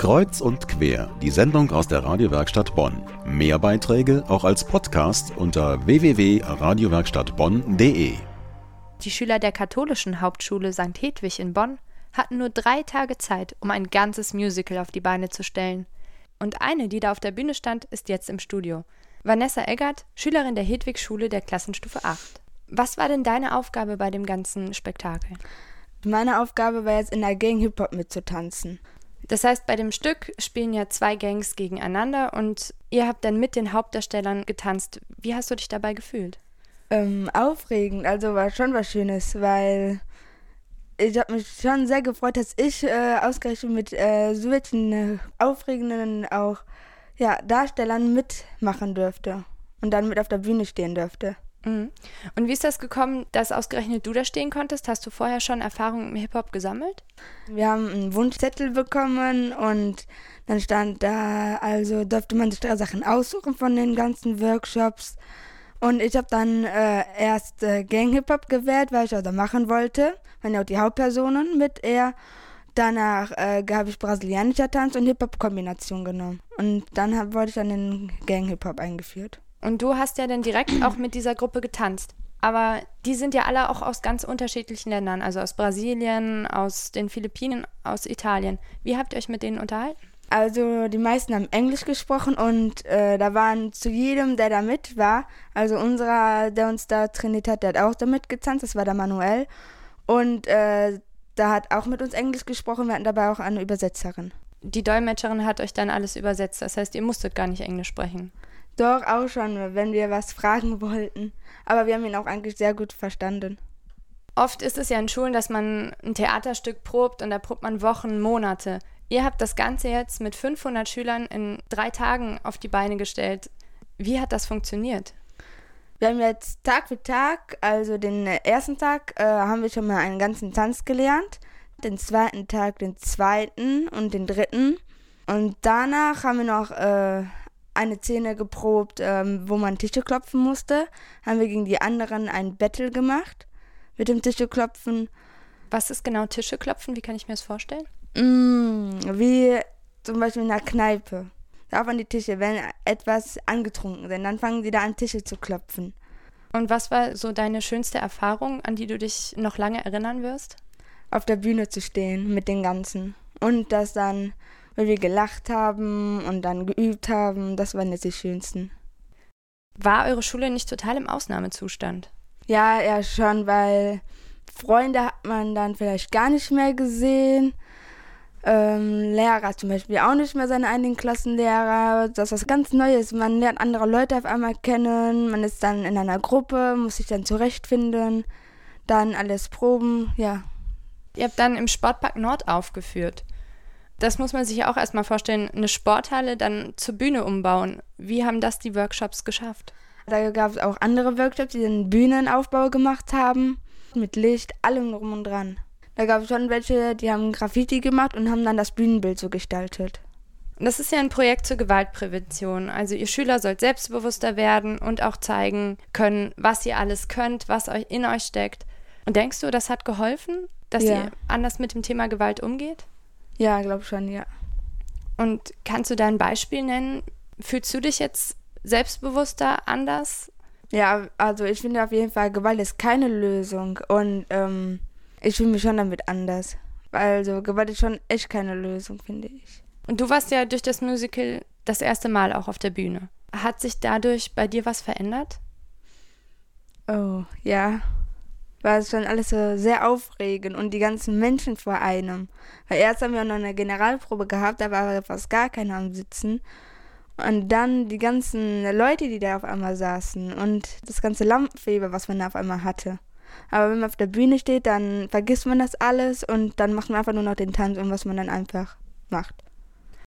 Kreuz und quer, die Sendung aus der Radiowerkstatt Bonn. Mehr Beiträge auch als Podcast unter www.radiowerkstattbonn.de. Die Schüler der katholischen Hauptschule St. Hedwig in Bonn hatten nur drei Tage Zeit, um ein ganzes Musical auf die Beine zu stellen. Und eine, die da auf der Bühne stand, ist jetzt im Studio. Vanessa Eggert, Schülerin der Hedwig-Schule der Klassenstufe 8. Was war denn deine Aufgabe bei dem ganzen Spektakel? Meine Aufgabe war jetzt in der Gang Hip-Hop mitzutanzen. Das heißt, bei dem Stück spielen ja zwei Gangs gegeneinander und ihr habt dann mit den Hauptdarstellern getanzt. Wie hast du dich dabei gefühlt? Ähm, aufregend, also war schon was Schönes, weil ich habe mich schon sehr gefreut, dass ich äh, ausgerechnet mit äh, solchen äh, aufregenden auch ja, Darstellern mitmachen dürfte und dann mit auf der Bühne stehen dürfte. Mhm. Und wie ist das gekommen, dass ausgerechnet du da stehen konntest? Hast du vorher schon Erfahrungen im Hip-Hop gesammelt? Wir haben einen Wunschzettel bekommen und dann stand da, also durfte man sich da Sachen aussuchen von den ganzen Workshops. Und ich habe dann äh, erst äh, Gang-Hip-Hop gewählt, weil ich auch da machen wollte. Waren ja auch die Hauptpersonen mit er. Danach äh, habe ich brasilianischer Tanz und Hip-Hop-Kombination genommen. Und dann hab, wurde ich dann in Gang-Hip-Hop eingeführt. Und du hast ja dann direkt auch mit dieser Gruppe getanzt. Aber die sind ja alle auch aus ganz unterschiedlichen Ländern, also aus Brasilien, aus den Philippinen, aus Italien. Wie habt ihr euch mit denen unterhalten? Also die meisten haben Englisch gesprochen und äh, da waren zu jedem, der da mit war, also unserer, der uns da trainiert hat, der hat auch damit getanzt, das war der Manuel. Und äh, da hat auch mit uns Englisch gesprochen, wir hatten dabei auch eine Übersetzerin. Die Dolmetscherin hat euch dann alles übersetzt, das heißt, ihr musstet gar nicht Englisch sprechen. Doch, auch schon, wenn wir was fragen wollten. Aber wir haben ihn auch eigentlich sehr gut verstanden. Oft ist es ja in Schulen, dass man ein Theaterstück probt und da probt man Wochen, Monate. Ihr habt das Ganze jetzt mit 500 Schülern in drei Tagen auf die Beine gestellt. Wie hat das funktioniert? Wir haben jetzt Tag für Tag, also den ersten Tag äh, haben wir schon mal einen ganzen Tanz gelernt, den zweiten Tag den zweiten und den dritten. Und danach haben wir noch äh, eine Szene geprobt, ähm, wo man Tische klopfen musste. Haben wir gegen die anderen ein Battle gemacht mit dem Tische klopfen. Was ist genau Tische klopfen? Wie kann ich mir das vorstellen? Mm, wie zum Beispiel in einer Kneipe. Da an die Tische, wenn etwas angetrunken sind, dann fangen sie da an Tische zu klopfen. Und was war so deine schönste Erfahrung, an die du dich noch lange erinnern wirst? Auf der Bühne zu stehen mit den Ganzen. Und das dann weil wir gelacht haben und dann geübt haben. Das waren jetzt die schönsten. War eure Schule nicht total im Ausnahmezustand? Ja, ja schon, weil Freunde hat man dann vielleicht gar nicht mehr gesehen. Ähm, Lehrer zum Beispiel auch nicht mehr seine eigenen Klassenlehrer. Das ist was ganz Neues. Man lernt andere Leute auf einmal kennen. Man ist dann in einer Gruppe, muss sich dann zurechtfinden. Dann alles proben, ja. Ihr habt dann im Sportpark Nord aufgeführt. Das muss man sich ja auch erstmal vorstellen, eine Sporthalle dann zur Bühne umbauen. Wie haben das die Workshops geschafft? Da gab es auch andere Workshops, die den Bühnenaufbau gemacht haben, mit Licht, allem drum und dran. Da gab es schon welche, die haben Graffiti gemacht und haben dann das Bühnenbild so gestaltet. Das ist ja ein Projekt zur Gewaltprävention. Also ihr Schüler sollt selbstbewusster werden und auch zeigen können, was ihr alles könnt, was euch in euch steckt. Und denkst du, das hat geholfen, dass ja. ihr anders mit dem Thema Gewalt umgeht? Ja, glaube schon, ja. Und kannst du da ein Beispiel nennen? Fühlst du dich jetzt selbstbewusster, anders? Ja, also ich finde auf jeden Fall, Gewalt ist keine Lösung und ähm, ich fühle mich schon damit anders. Also Gewalt ist schon echt keine Lösung, finde ich. Und du warst ja durch das Musical das erste Mal auch auf der Bühne. Hat sich dadurch bei dir was verändert? Oh, ja war es schon alles so sehr aufregend und die ganzen Menschen vor einem. Weil erst haben wir noch eine Generalprobe gehabt, da war fast gar keiner am Sitzen. Und dann die ganzen Leute, die da auf einmal saßen und das ganze Lampenfieber, was man da auf einmal hatte. Aber wenn man auf der Bühne steht, dann vergisst man das alles und dann macht man einfach nur noch den Tanz und was man dann einfach macht.